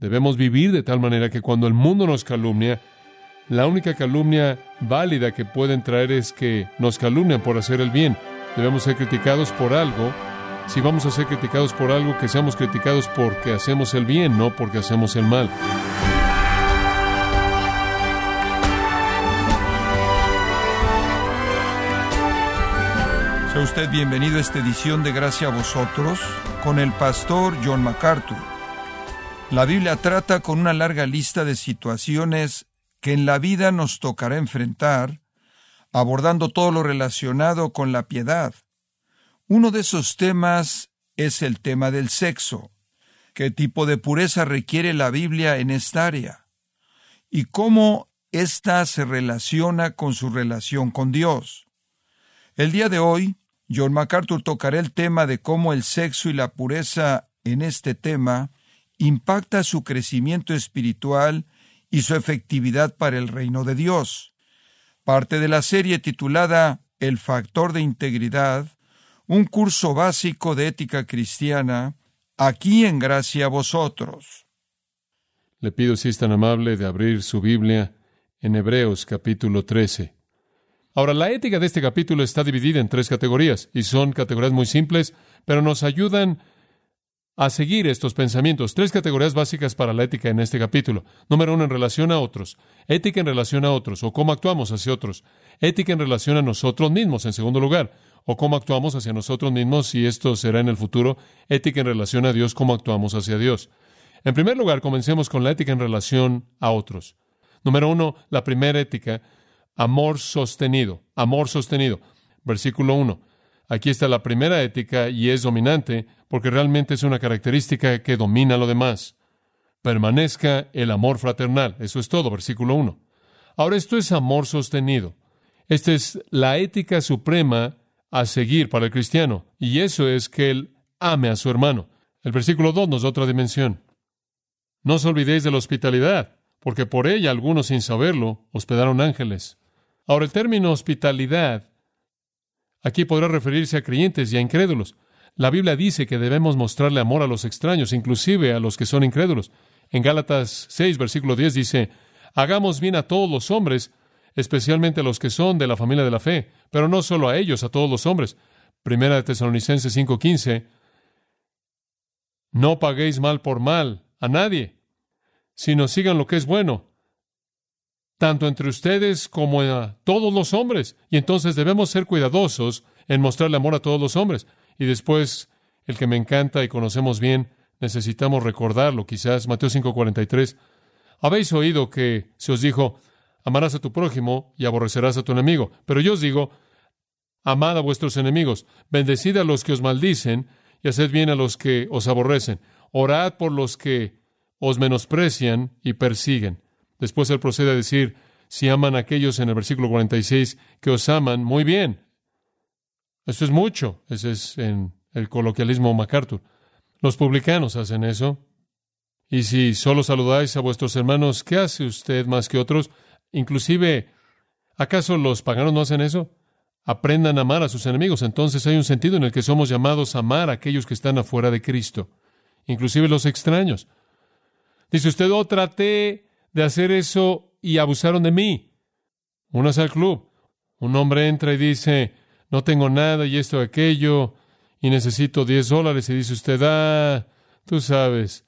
Debemos vivir de tal manera que cuando el mundo nos calumnia, la única calumnia válida que pueden traer es que nos calumnian por hacer el bien. Debemos ser criticados por algo. Si vamos a ser criticados por algo, que seamos criticados porque hacemos el bien, no porque hacemos el mal. Sea usted bienvenido a esta edición de Gracia a vosotros con el pastor John MacArthur. La Biblia trata con una larga lista de situaciones que en la vida nos tocará enfrentar, abordando todo lo relacionado con la piedad. Uno de esos temas es el tema del sexo. ¿Qué tipo de pureza requiere la Biblia en esta área? ¿Y cómo ésta se relaciona con su relación con Dios? El día de hoy, John MacArthur tocará el tema de cómo el sexo y la pureza en este tema impacta su crecimiento espiritual y su efectividad para el reino de Dios. Parte de la serie titulada El factor de integridad, un curso básico de ética cristiana, aquí en gracia a vosotros. Le pido si es tan amable de abrir su Biblia en Hebreos capítulo 13. Ahora, la ética de este capítulo está dividida en tres categorías, y son categorías muy simples, pero nos ayudan a seguir estos pensamientos. Tres categorías básicas para la ética en este capítulo. Número uno, en relación a otros. Ética en relación a otros, o cómo actuamos hacia otros. Ética en relación a nosotros mismos, en segundo lugar, o cómo actuamos hacia nosotros mismos, y esto será en el futuro. Ética en relación a Dios, cómo actuamos hacia Dios. En primer lugar, comencemos con la ética en relación a otros. Número uno, la primera ética Amor sostenido, amor sostenido. Versículo 1. Aquí está la primera ética y es dominante porque realmente es una característica que domina lo demás. Permanezca el amor fraternal. Eso es todo, versículo 1. Ahora esto es amor sostenido. Esta es la ética suprema a seguir para el cristiano y eso es que él ame a su hermano. El versículo 2 nos da otra dimensión. No os olvidéis de la hospitalidad, porque por ella algunos sin saberlo hospedaron ángeles. Ahora, el término hospitalidad aquí podrá referirse a creyentes y a incrédulos. La Biblia dice que debemos mostrarle amor a los extraños, inclusive a los que son incrédulos. En Gálatas 6, versículo 10 dice, hagamos bien a todos los hombres, especialmente a los que son de la familia de la fe, pero no solo a ellos, a todos los hombres. Primera de Tesalonicenses 5:15, no paguéis mal por mal a nadie, sino sigan lo que es bueno, tanto entre ustedes como a todos los hombres. Y entonces debemos ser cuidadosos en mostrarle amor a todos los hombres. Y después, el que me encanta y conocemos bien, necesitamos recordarlo, quizás Mateo 5:43. Habéis oído que se os dijo, amarás a tu prójimo y aborrecerás a tu enemigo. Pero yo os digo, amad a vuestros enemigos, bendecid a los que os maldicen y haced bien a los que os aborrecen. Orad por los que os menosprecian y persiguen. Después él procede a decir, si aman a aquellos en el versículo 46 que os aman, muy bien. Eso es mucho. Ese es en el coloquialismo MacArthur. Los publicanos hacen eso. Y si solo saludáis a vuestros hermanos, ¿qué hace usted más que otros? Inclusive, ¿acaso los paganos no hacen eso? Aprendan a amar a sus enemigos. Entonces hay un sentido en el que somos llamados a amar a aquellos que están afuera de Cristo, inclusive los extraños. Dice usted, oh, traté de hacer eso y abusaron de mí. Uno al club. Un hombre entra y dice, no tengo nada y esto, aquello, y necesito 10 dólares. Y dice usted, ah, tú sabes,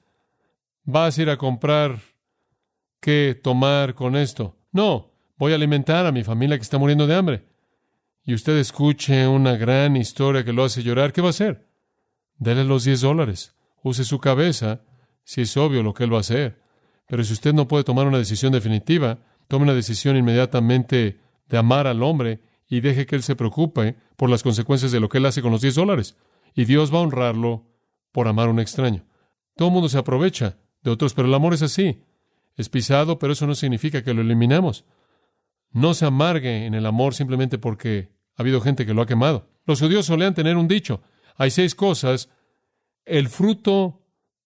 vas a ir a comprar qué tomar con esto. No, voy a alimentar a mi familia que está muriendo de hambre. Y usted escuche una gran historia que lo hace llorar, ¿qué va a hacer? Dele los 10 dólares. Use su cabeza, si es obvio lo que él va a hacer. Pero si usted no puede tomar una decisión definitiva, tome una decisión inmediatamente de amar al hombre y deje que él se preocupe por las consecuencias de lo que él hace con los 10 dólares. Y Dios va a honrarlo por amar a un extraño. Todo el mundo se aprovecha de otros, pero el amor es así. Es pisado, pero eso no significa que lo eliminamos. No se amargue en el amor simplemente porque ha habido gente que lo ha quemado. Los judíos solían tener un dicho. Hay seis cosas. El fruto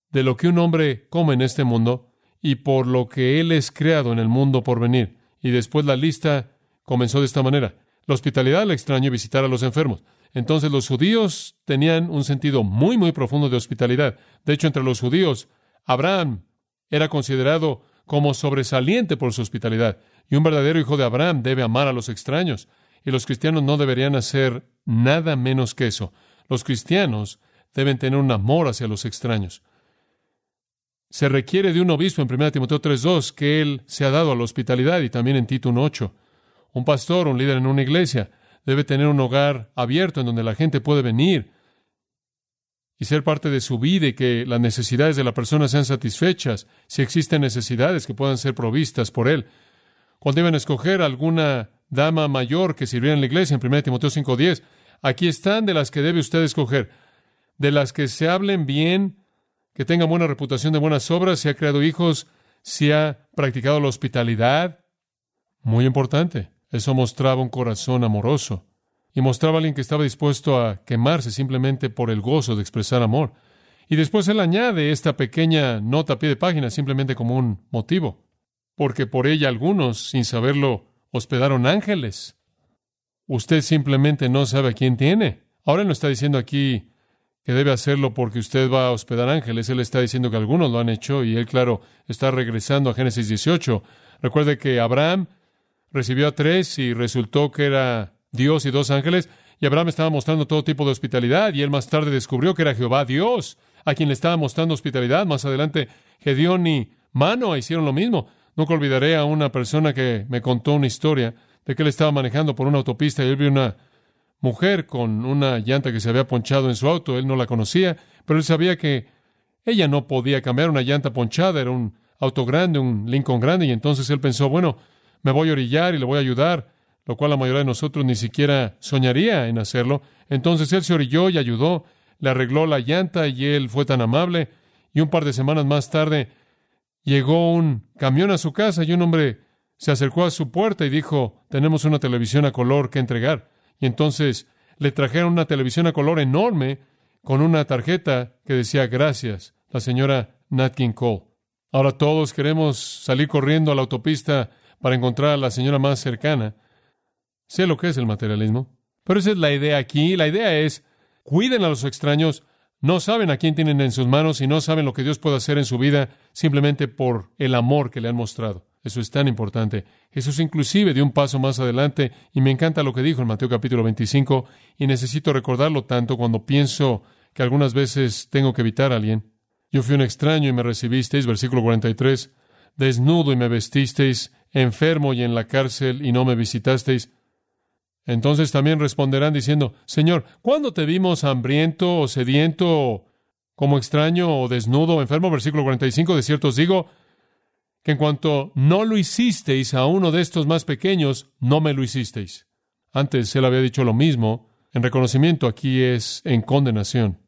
de lo que un hombre come en este mundo y por lo que Él es creado en el mundo por venir. Y después la lista comenzó de esta manera. La hospitalidad al extraño y visitar a los enfermos. Entonces los judíos tenían un sentido muy, muy profundo de hospitalidad. De hecho, entre los judíos, Abraham era considerado como sobresaliente por su hospitalidad. Y un verdadero hijo de Abraham debe amar a los extraños. Y los cristianos no deberían hacer nada menos que eso. Los cristianos deben tener un amor hacia los extraños. Se requiere de un obispo en 1 Timoteo 3.2 que él se ha dado a la hospitalidad y también en Tito 1.8. Un pastor, un líder en una iglesia, debe tener un hogar abierto en donde la gente puede venir y ser parte de su vida y que las necesidades de la persona sean satisfechas, si existen necesidades que puedan ser provistas por él. Cuando deben escoger alguna dama mayor que sirviera en la iglesia, en 1 Timoteo 5.10, aquí están de las que debe usted escoger, de las que se hablen bien, que tengan buena reputación de buenas obras, si ha creado hijos, si ha practicado la hospitalidad. Muy importante. Eso mostraba un corazón amoroso y mostraba a alguien que estaba dispuesto a quemarse simplemente por el gozo de expresar amor. Y después él añade esta pequeña nota a pie de página simplemente como un motivo, porque por ella algunos, sin saberlo, hospedaron ángeles. Usted simplemente no sabe a quién tiene. Ahora no está diciendo aquí que debe hacerlo porque usted va a hospedar ángeles. Él está diciendo que algunos lo han hecho y él, claro, está regresando a Génesis 18. Recuerde que Abraham recibió a tres y resultó que era Dios y dos ángeles. Y Abraham estaba mostrando todo tipo de hospitalidad y él más tarde descubrió que era Jehová Dios a quien le estaba mostrando hospitalidad. Más adelante, Gedeón y Mano hicieron lo mismo. Nunca olvidaré a una persona que me contó una historia de que él estaba manejando por una autopista y él vio una mujer con una llanta que se había ponchado en su auto. Él no la conocía, pero él sabía que ella no podía cambiar una llanta ponchada. Era un auto grande, un Lincoln grande, y entonces él pensó, bueno, me voy a orillar y le voy a ayudar, lo cual la mayoría de nosotros ni siquiera soñaría en hacerlo. Entonces él se orilló y ayudó, le arregló la llanta y él fue tan amable. Y un par de semanas más tarde llegó un camión a su casa y un hombre se acercó a su puerta y dijo, tenemos una televisión a color que entregar. Y entonces le trajeron una televisión a color enorme con una tarjeta que decía gracias, la señora Nat King Cole. Ahora todos queremos salir corriendo a la autopista para encontrar a la señora más cercana. Sé lo que es el materialismo. Pero esa es la idea aquí. La idea es, cuiden a los extraños, no saben a quién tienen en sus manos y no saben lo que Dios puede hacer en su vida simplemente por el amor que le han mostrado. Eso es tan importante. Jesús inclusive dio un paso más adelante y me encanta lo que dijo en Mateo capítulo 25 y necesito recordarlo tanto cuando pienso que algunas veces tengo que evitar a alguien. Yo fui un extraño y me recibisteis, versículo 43, desnudo y me vestisteis, enfermo y en la cárcel y no me visitasteis. Entonces también responderán diciendo, Señor, ¿cuándo te vimos hambriento o sediento, como extraño o desnudo o enfermo? Versículo 45, de cierto os digo, que en cuanto no lo hicisteis a uno de estos más pequeños, no me lo hicisteis. Antes él había dicho lo mismo, en reconocimiento aquí es en condenación.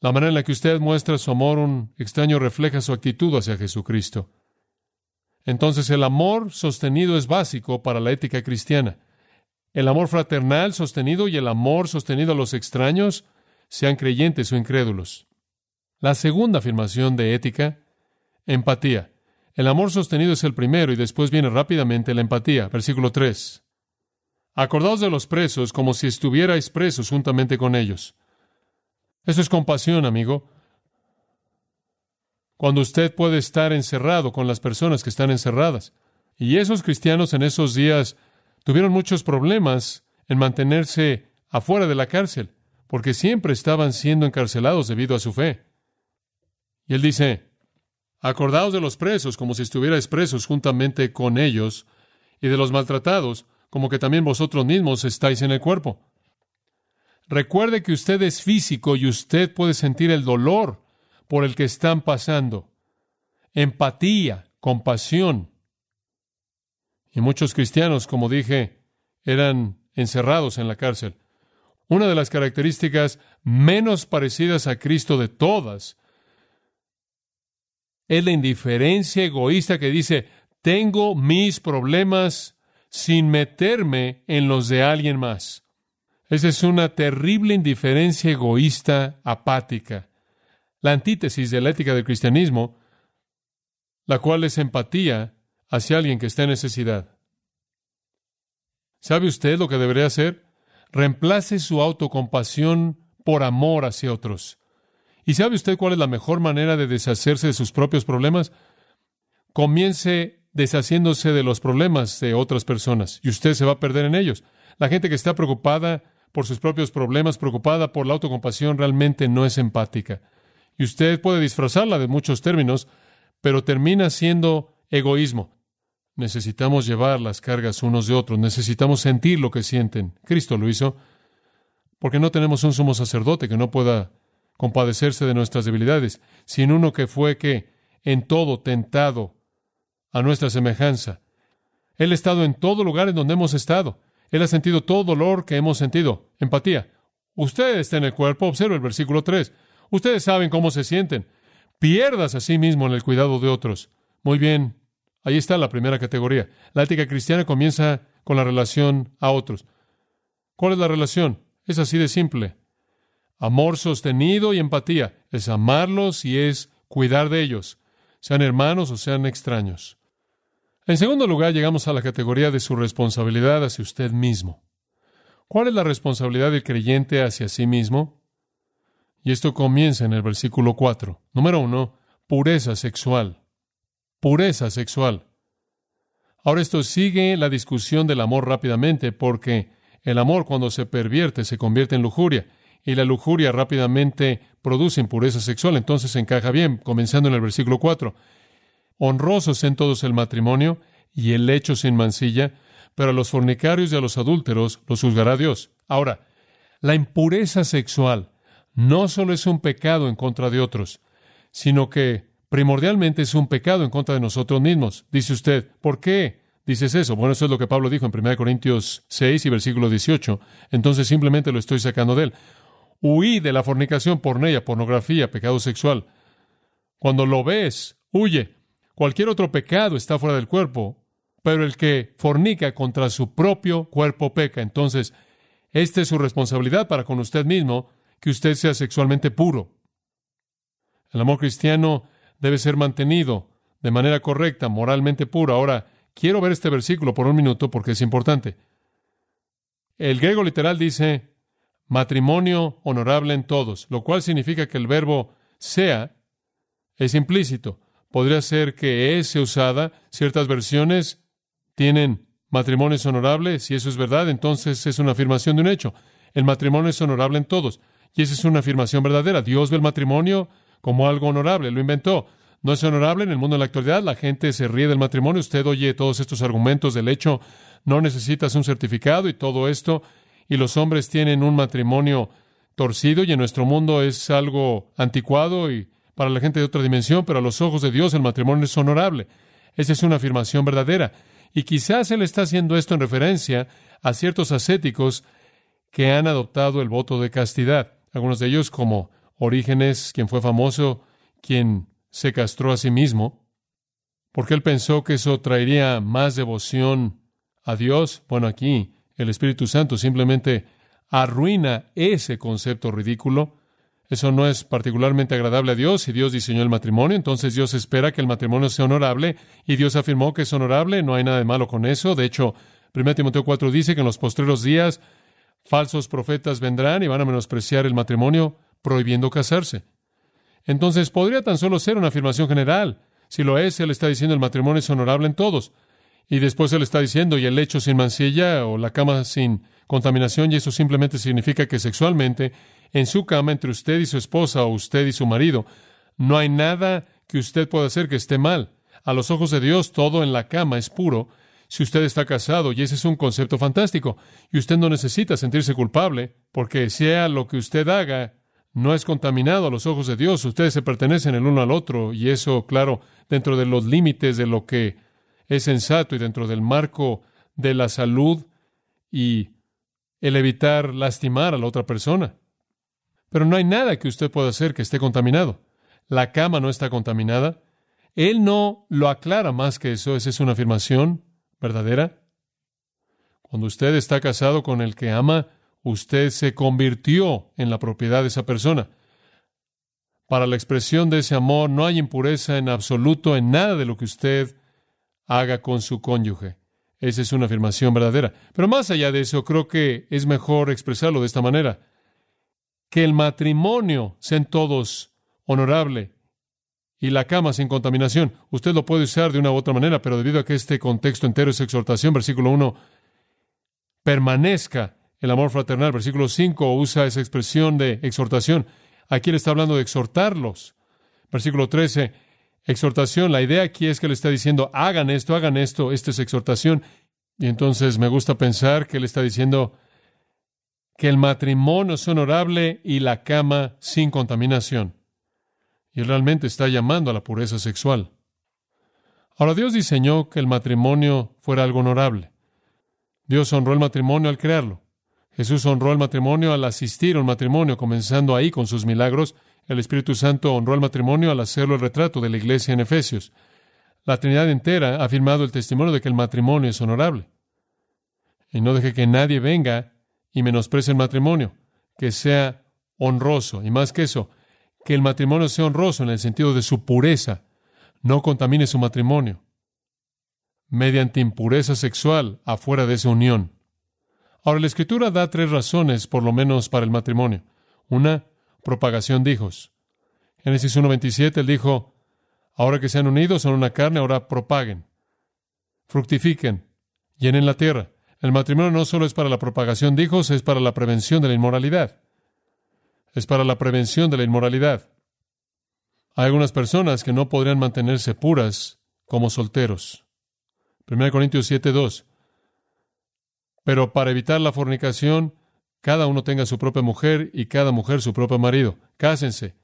La manera en la que usted muestra su amor un extraño refleja su actitud hacia Jesucristo. Entonces el amor sostenido es básico para la ética cristiana. El amor fraternal sostenido y el amor sostenido a los extraños, sean creyentes o incrédulos. La segunda afirmación de ética, empatía. El amor sostenido es el primero y después viene rápidamente la empatía. Versículo 3. Acordaos de los presos como si estuvierais presos juntamente con ellos. Eso es compasión, amigo cuando usted puede estar encerrado con las personas que están encerradas. Y esos cristianos en esos días tuvieron muchos problemas en mantenerse afuera de la cárcel, porque siempre estaban siendo encarcelados debido a su fe. Y él dice, acordaos de los presos como si estuvierais presos juntamente con ellos, y de los maltratados, como que también vosotros mismos estáis en el cuerpo. Recuerde que usted es físico y usted puede sentir el dolor por el que están pasando. Empatía, compasión. Y muchos cristianos, como dije, eran encerrados en la cárcel. Una de las características menos parecidas a Cristo de todas es la indiferencia egoísta que dice, tengo mis problemas sin meterme en los de alguien más. Esa es una terrible indiferencia egoísta apática la antítesis de la ética del cristianismo, la cual es empatía hacia alguien que está en necesidad. ¿Sabe usted lo que debería hacer? Reemplace su autocompasión por amor hacia otros. ¿Y sabe usted cuál es la mejor manera de deshacerse de sus propios problemas? comience deshaciéndose de los problemas de otras personas y usted se va a perder en ellos. La gente que está preocupada por sus propios problemas, preocupada por la autocompasión, realmente no es empática. Y usted puede disfrazarla de muchos términos, pero termina siendo egoísmo. Necesitamos llevar las cargas unos de otros, necesitamos sentir lo que sienten. Cristo lo hizo, porque no tenemos un sumo sacerdote que no pueda compadecerse de nuestras debilidades, sino uno que fue que en todo tentado a nuestra semejanza. Él ha estado en todo lugar en donde hemos estado. Él ha sentido todo dolor que hemos sentido. Empatía. Usted está en el cuerpo, observa el versículo 3. Ustedes saben cómo se sienten. Pierdas a sí mismo en el cuidado de otros. Muy bien, ahí está la primera categoría. La ética cristiana comienza con la relación a otros. ¿Cuál es la relación? Es así de simple. Amor sostenido y empatía. Es amarlos y es cuidar de ellos, sean hermanos o sean extraños. En segundo lugar, llegamos a la categoría de su responsabilidad hacia usted mismo. ¿Cuál es la responsabilidad del creyente hacia sí mismo? Y esto comienza en el versículo 4. Número uno, pureza sexual. Pureza sexual. Ahora esto sigue la discusión del amor rápidamente porque el amor cuando se pervierte se convierte en lujuria y la lujuria rápidamente produce impureza sexual. Entonces encaja bien, comenzando en el versículo 4. Honrosos en todos el matrimonio y el lecho sin mancilla, pero a los fornicarios y a los adúlteros los juzgará Dios. Ahora, la impureza sexual no solo es un pecado en contra de otros, sino que primordialmente es un pecado en contra de nosotros mismos. Dice usted, ¿por qué dices eso? Bueno, eso es lo que Pablo dijo en 1 Corintios 6 y versículo 18. Entonces simplemente lo estoy sacando de él. Huí de la fornicación, pornea, pornografía, pecado sexual. Cuando lo ves, huye. Cualquier otro pecado está fuera del cuerpo, pero el que fornica contra su propio cuerpo peca. Entonces, esta es su responsabilidad para con usted mismo, que usted sea sexualmente puro. El amor cristiano debe ser mantenido de manera correcta, moralmente puro. Ahora, quiero ver este versículo por un minuto porque es importante. El griego literal dice, matrimonio honorable en todos, lo cual significa que el verbo sea es implícito. Podría ser que es usada. Ciertas versiones tienen matrimonios honorables. Si eso es verdad, entonces es una afirmación de un hecho. El matrimonio es honorable en todos. Y esa es una afirmación verdadera. Dios ve el matrimonio como algo honorable. Lo inventó. No es honorable en el mundo de la actualidad. La gente se ríe del matrimonio. Usted oye todos estos argumentos del hecho. No necesitas un certificado y todo esto y los hombres tienen un matrimonio torcido y en nuestro mundo es algo anticuado y para la gente de otra dimensión, pero a los ojos de Dios el matrimonio es honorable. Esa es una afirmación verdadera. Y quizás él está haciendo esto en referencia a ciertos ascéticos que han adoptado el voto de castidad. Algunos de ellos, como Orígenes, quien fue famoso, quien se castró a sí mismo, porque él pensó que eso traería más devoción a Dios. Bueno, aquí el Espíritu Santo simplemente arruina ese concepto ridículo. Eso no es particularmente agradable a Dios. Si Dios diseñó el matrimonio, entonces Dios espera que el matrimonio sea honorable y Dios afirmó que es honorable. No hay nada de malo con eso. De hecho, 1 Timoteo 4 dice que en los postreros días falsos profetas vendrán y van a menospreciar el matrimonio prohibiendo casarse. Entonces podría tan solo ser una afirmación general. Si lo es, Él está diciendo el matrimonio es honorable en todos. Y después él está diciendo, y el lecho sin mancilla o la cama sin contaminación, y eso simplemente significa que sexualmente, en su cama, entre usted y su esposa o usted y su marido, no hay nada que usted pueda hacer que esté mal. A los ojos de Dios, todo en la cama es puro. Si usted está casado, y ese es un concepto fantástico, y usted no necesita sentirse culpable, porque sea lo que usted haga, no es contaminado a los ojos de Dios. Ustedes se pertenecen el uno al otro, y eso, claro, dentro de los límites de lo que es sensato y dentro del marco de la salud y el evitar lastimar a la otra persona. Pero no hay nada que usted pueda hacer que esté contaminado. La cama no está contaminada. Él no lo aclara más que eso. Esa es una afirmación verdadera. Cuando usted está casado con el que ama, usted se convirtió en la propiedad de esa persona. Para la expresión de ese amor no hay impureza en absoluto en nada de lo que usted haga con su cónyuge. Esa es una afirmación verdadera. Pero más allá de eso, creo que es mejor expresarlo de esta manera. Que el matrimonio sean todos honorable y la cama sin contaminación. Usted lo puede usar de una u otra manera, pero debido a que este contexto entero es exhortación, versículo 1, permanezca el amor fraternal. Versículo 5 usa esa expresión de exhortación. Aquí le está hablando de exhortarlos. Versículo 13, exhortación. La idea aquí es que le está diciendo, hagan esto, hagan esto. Esta es exhortación. Y entonces me gusta pensar que le está diciendo que el matrimonio es honorable y la cama sin contaminación. Y realmente está llamando a la pureza sexual. Ahora Dios diseñó que el matrimonio fuera algo honorable. Dios honró el matrimonio al crearlo. Jesús honró el matrimonio al asistir a un matrimonio, comenzando ahí con sus milagros. El Espíritu Santo honró el matrimonio al hacerlo el retrato de la iglesia en Efesios. La Trinidad entera ha afirmado el testimonio de que el matrimonio es honorable. Y no deje que nadie venga y menosprecie el matrimonio, que sea honroso. Y más que eso, que el matrimonio sea honroso en el sentido de su pureza. No contamine su matrimonio mediante impureza sexual afuera de esa unión. Ahora, la Escritura da tres razones, por lo menos, para el matrimonio. Una, propagación de hijos. Génesis 1.27, él dijo, ahora que se han unido, son una carne, ahora propaguen, fructifiquen, llenen la tierra. El matrimonio no solo es para la propagación de hijos, es para la prevención de la inmoralidad. Es para la prevención de la inmoralidad. Hay algunas personas que no podrían mantenerse puras como solteros. 1 Corintios 7, 2. Pero para evitar la fornicación, cada uno tenga su propia mujer y cada mujer su propio marido. Cásense.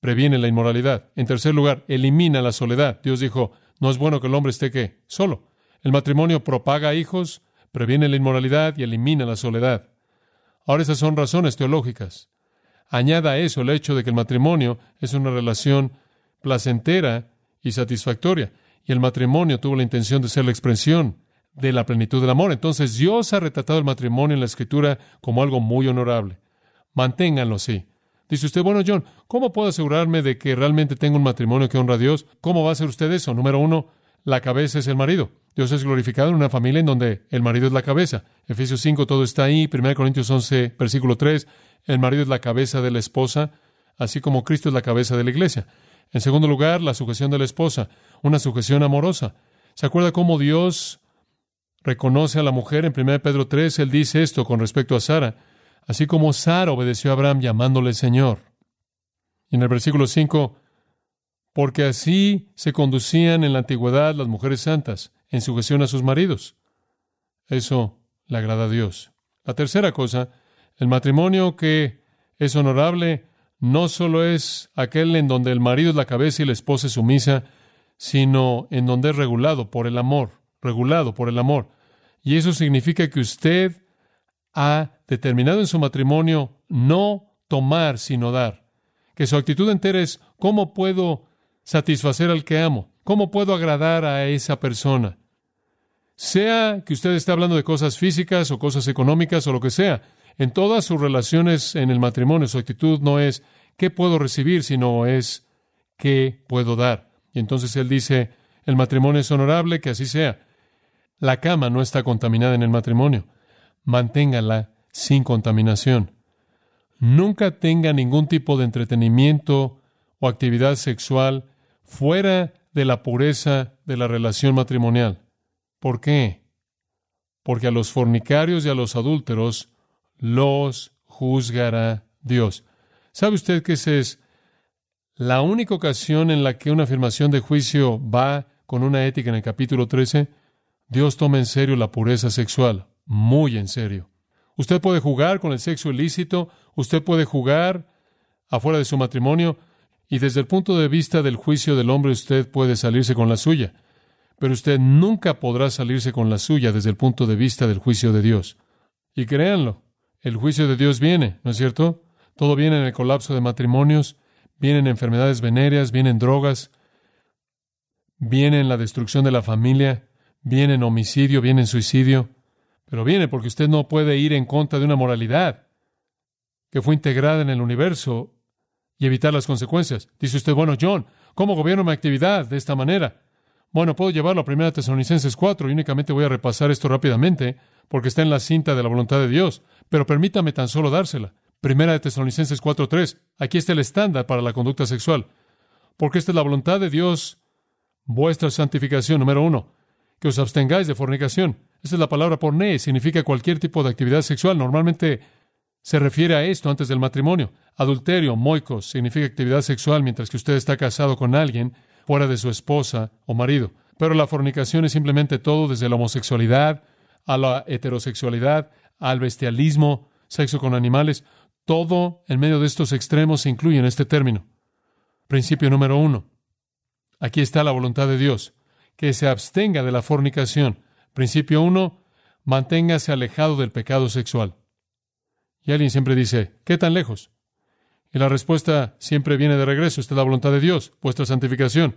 Previene la inmoralidad. En tercer lugar, elimina la soledad. Dios dijo, no es bueno que el hombre esté qué? Solo. El matrimonio propaga hijos, previene la inmoralidad y elimina la soledad. Ahora esas son razones teológicas. Añada a eso el hecho de que el matrimonio es una relación placentera y satisfactoria y el matrimonio tuvo la intención de ser la expresión de la plenitud del amor. Entonces Dios ha retratado el matrimonio en la escritura como algo muy honorable. Manténganlo así. Dice usted, bueno, John, ¿cómo puedo asegurarme de que realmente tengo un matrimonio que honra a Dios? ¿Cómo va a hacer usted eso? Número uno, la cabeza es el marido. Dios es glorificado en una familia en donde el marido es la cabeza. Efesios 5, todo está ahí. 1 Corintios 11, versículo 3, el marido es la cabeza de la esposa, así como Cristo es la cabeza de la iglesia. En segundo lugar, la sujeción de la esposa, una sujeción amorosa. ¿Se acuerda cómo Dios reconoce a la mujer en 1 Pedro 3? Él dice esto con respecto a Sara, así como Sara obedeció a Abraham llamándole Señor. Y en el versículo 5, porque así se conducían en la antigüedad las mujeres santas, en sujeción a sus maridos. Eso le agrada a Dios. La tercera cosa, el matrimonio que es honorable no solo es aquel en donde el marido es la cabeza y la esposa es sumisa, sino en donde es regulado por el amor, regulado por el amor. Y eso significa que usted ha determinado en su matrimonio no tomar, sino dar. Que su actitud entera es cómo puedo satisfacer al que amo, cómo puedo agradar a esa persona. Sea que usted esté hablando de cosas físicas o cosas económicas o lo que sea, en todas sus relaciones en el matrimonio, su actitud no es qué puedo recibir, sino es qué puedo dar. Y entonces él dice, el matrimonio es honorable, que así sea. La cama no está contaminada en el matrimonio. Manténgala sin contaminación. Nunca tenga ningún tipo de entretenimiento o actividad sexual fuera de la pureza de la relación matrimonial. ¿Por qué? Porque a los fornicarios y a los adúlteros los juzgará Dios. ¿Sabe usted que esa es la única ocasión en la que una afirmación de juicio va con una ética en el capítulo 13? Dios toma en serio la pureza sexual, muy en serio. Usted puede jugar con el sexo ilícito, usted puede jugar afuera de su matrimonio, y desde el punto de vista del juicio del hombre usted puede salirse con la suya, pero usted nunca podrá salirse con la suya desde el punto de vista del juicio de Dios. Y créanlo, el juicio de Dios viene, ¿no es cierto? Todo viene en el colapso de matrimonios, vienen enfermedades venéreas, vienen drogas, viene en la destrucción de la familia, viene en homicidio, viene en suicidio, pero viene porque usted no puede ir en contra de una moralidad que fue integrada en el universo y evitar las consecuencias. Dice usted, bueno, John, ¿cómo gobierno mi actividad de esta manera? Bueno, puedo llevarlo a 1 Tesalonicenses 4 y únicamente voy a repasar esto rápidamente porque está en la cinta de la voluntad de Dios. Pero permítame tan solo dársela. Primera de Tesalonicenses 4.3. Aquí está el estándar para la conducta sexual. Porque esta es la voluntad de Dios, vuestra santificación, número uno, que os abstengáis de fornicación. Esta es la palabra porné, significa cualquier tipo de actividad sexual. Normalmente se refiere a esto antes del matrimonio. Adulterio, moicos, significa actividad sexual mientras que usted está casado con alguien fuera de su esposa o marido. Pero la fornicación es simplemente todo desde la homosexualidad a la heterosexualidad, al bestialismo, sexo con animales. Todo en medio de estos extremos se incluye en este término. Principio número uno. Aquí está la voluntad de Dios, que se abstenga de la fornicación. Principio uno, manténgase alejado del pecado sexual. Y alguien siempre dice, ¿qué tan lejos? Y la respuesta siempre viene de regreso. Esta es la voluntad de Dios, vuestra santificación.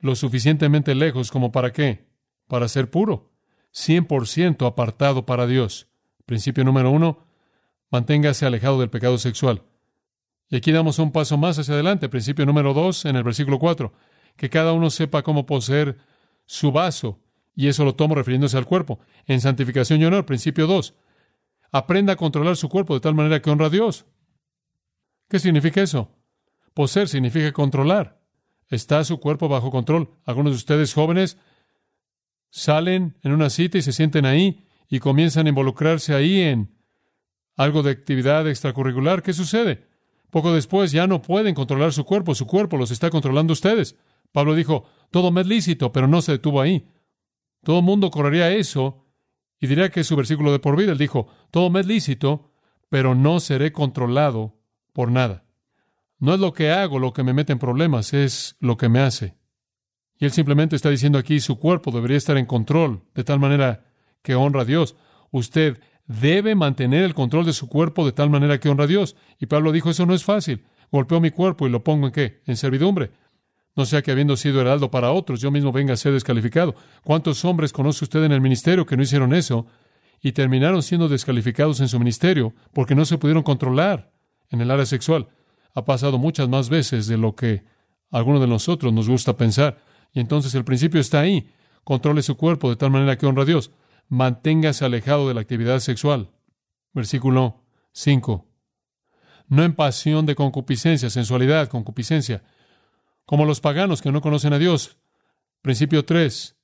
Lo suficientemente lejos como para qué? Para ser puro. 100% apartado para Dios. Principio número uno, manténgase alejado del pecado sexual. Y aquí damos un paso más hacia adelante. Principio número dos, en el versículo cuatro, que cada uno sepa cómo poseer su vaso. Y eso lo tomo refiriéndose al cuerpo. En santificación y honor, principio dos, aprenda a controlar su cuerpo de tal manera que honra a Dios. ¿Qué significa eso? Poseer significa controlar. Está su cuerpo bajo control. Algunos de ustedes jóvenes salen en una cita y se sienten ahí y comienzan a involucrarse ahí en algo de actividad extracurricular. ¿Qué sucede? Poco después ya no pueden controlar su cuerpo, su cuerpo los está controlando ustedes. Pablo dijo, todo me es lícito, pero no se detuvo ahí. Todo el mundo correría eso y diría que su versículo de por vida. Él dijo, todo me es lícito, pero no seré controlado por nada. No es lo que hago lo que me mete en problemas, es lo que me hace. Y él simplemente está diciendo aquí, su cuerpo debería estar en control, de tal manera que honra a Dios. Usted debe mantener el control de su cuerpo de tal manera que honra a Dios. Y Pablo dijo, eso no es fácil. Golpeo mi cuerpo y lo pongo en qué? En servidumbre. No sea que habiendo sido heraldo para otros, yo mismo venga a ser descalificado. ¿Cuántos hombres conoce usted en el ministerio que no hicieron eso y terminaron siendo descalificados en su ministerio porque no se pudieron controlar? en el área sexual. Ha pasado muchas más veces de lo que a algunos de nosotros nos gusta pensar. Y entonces el principio está ahí. Controle su cuerpo de tal manera que honra a Dios. Manténgase alejado de la actividad sexual. Versículo 5. No en pasión de concupiscencia, sensualidad, concupiscencia, como los paganos que no conocen a Dios. Principio 3.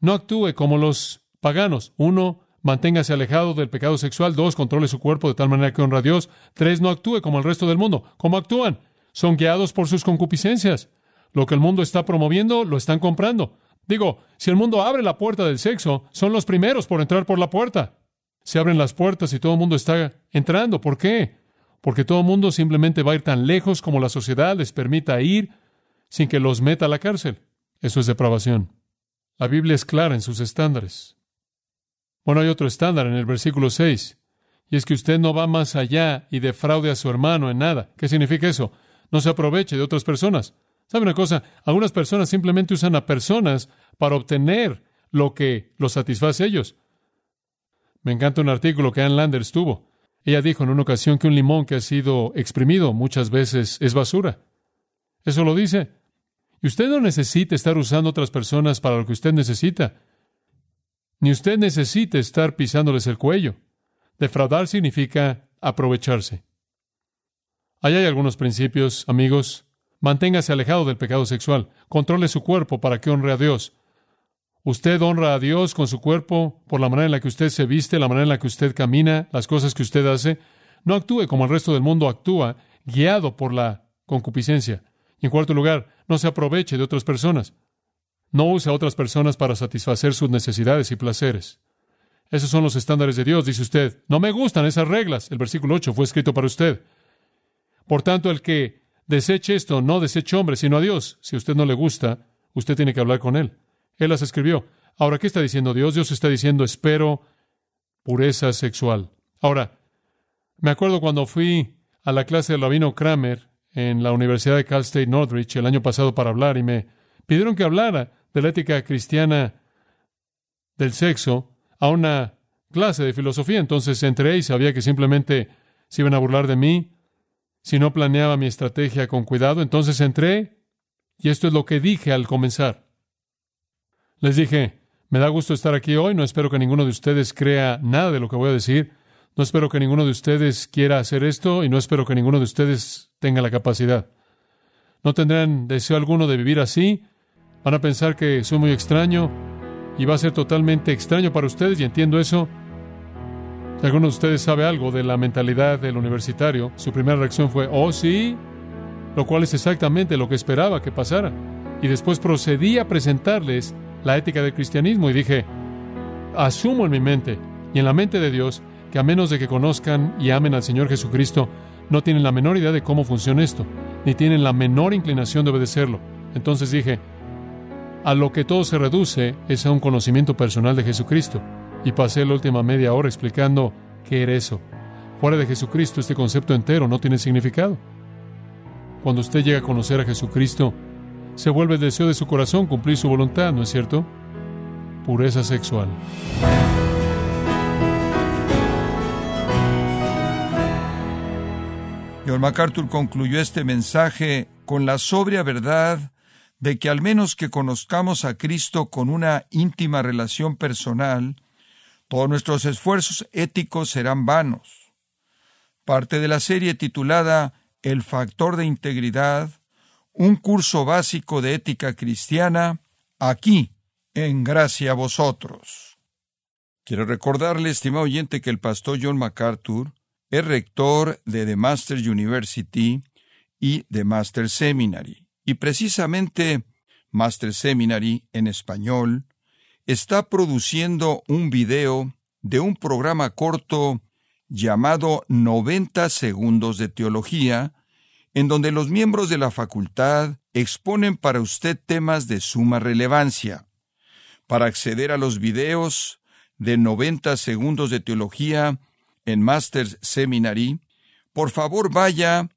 No actúe como los paganos. Uno, Manténgase alejado del pecado sexual. Dos, controle su cuerpo de tal manera que honra a Dios. Tres, no actúe como el resto del mundo. ¿Cómo actúan? Son guiados por sus concupiscencias. Lo que el mundo está promoviendo, lo están comprando. Digo, si el mundo abre la puerta del sexo, son los primeros por entrar por la puerta. Se abren las puertas y todo el mundo está entrando. ¿Por qué? Porque todo el mundo simplemente va a ir tan lejos como la sociedad les permita ir sin que los meta a la cárcel. Eso es depravación. La Biblia es clara en sus estándares. Bueno, hay otro estándar en el versículo 6, y es que usted no va más allá y defraude a su hermano en nada. ¿Qué significa eso? No se aproveche de otras personas. ¿Sabe una cosa? Algunas personas simplemente usan a personas para obtener lo que los satisface a ellos. Me encanta un artículo que Ann Landers tuvo. Ella dijo en una ocasión que un limón que ha sido exprimido muchas veces es basura. Eso lo dice. Y usted no necesita estar usando otras personas para lo que usted necesita. Ni usted necesita estar pisándoles el cuello. Defraudar significa aprovecharse. Ahí hay algunos principios, amigos. Manténgase alejado del pecado sexual. Controle su cuerpo para que honre a Dios. Usted honra a Dios con su cuerpo por la manera en la que usted se viste, la manera en la que usted camina, las cosas que usted hace. No actúe como el resto del mundo actúa, guiado por la concupiscencia. Y en cuarto lugar, no se aproveche de otras personas. No use a otras personas para satisfacer sus necesidades y placeres. Esos son los estándares de Dios, dice usted. No me gustan esas reglas. El versículo 8 fue escrito para usted. Por tanto, el que deseche esto, no deseche hombre, sino a Dios. Si a usted no le gusta, usted tiene que hablar con él. Él las escribió. Ahora, ¿qué está diciendo Dios? Dios está diciendo, espero pureza sexual. Ahora, me acuerdo cuando fui a la clase de Lavino Kramer en la Universidad de Cal State Northridge el año pasado para hablar y me pidieron que hablara de la ética cristiana del sexo a una clase de filosofía. Entonces entré y sabía que simplemente se iban a burlar de mí si no planeaba mi estrategia con cuidado. Entonces entré y esto es lo que dije al comenzar. Les dije, me da gusto estar aquí hoy, no espero que ninguno de ustedes crea nada de lo que voy a decir, no espero que ninguno de ustedes quiera hacer esto y no espero que ninguno de ustedes tenga la capacidad. no tendrán deseo alguno de vivir así, van a pensar que soy muy extraño y va a ser totalmente extraño para ustedes y entiendo eso. Si alguno de ustedes sabe algo de la mentalidad del universitario, su primera reacción fue, oh sí, lo cual es exactamente lo que esperaba que pasara. Y después procedí a presentarles la ética del cristianismo y dije, asumo en mi mente y en la mente de Dios que a menos de que conozcan y amen al Señor Jesucristo, no tienen la menor idea de cómo funciona esto, ni tienen la menor inclinación de obedecerlo. Entonces dije, a lo que todo se reduce es a un conocimiento personal de Jesucristo. Y pasé la última media hora explicando qué era eso. Fuera de Jesucristo este concepto entero no tiene significado. Cuando usted llega a conocer a Jesucristo, se vuelve el deseo de su corazón cumplir su voluntad, ¿no es cierto? Pureza sexual. John MacArthur concluyó este mensaje con la sobria verdad de que al menos que conozcamos a Cristo con una íntima relación personal, todos nuestros esfuerzos éticos serán vanos. Parte de la serie titulada El factor de integridad, un curso básico de ética cristiana, aquí, en gracia a vosotros. Quiero recordarle, estimado oyente, que el pastor John MacArthur es rector de The Master University y The Master Seminary. Y precisamente Master Seminary en español está produciendo un video de un programa corto llamado 90 segundos de teología, en donde los miembros de la facultad exponen para usted temas de suma relevancia. Para acceder a los videos de 90 segundos de teología, en Masters Seminary, por favor vaya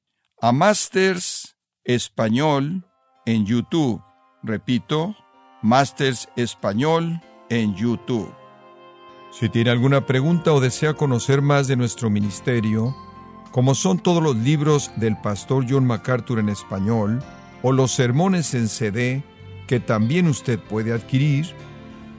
a Masters Español en YouTube. Repito, Masters Español en YouTube. Si tiene alguna pregunta o desea conocer más de nuestro ministerio, como son todos los libros del pastor John MacArthur en español o los sermones en CD que también usted puede adquirir,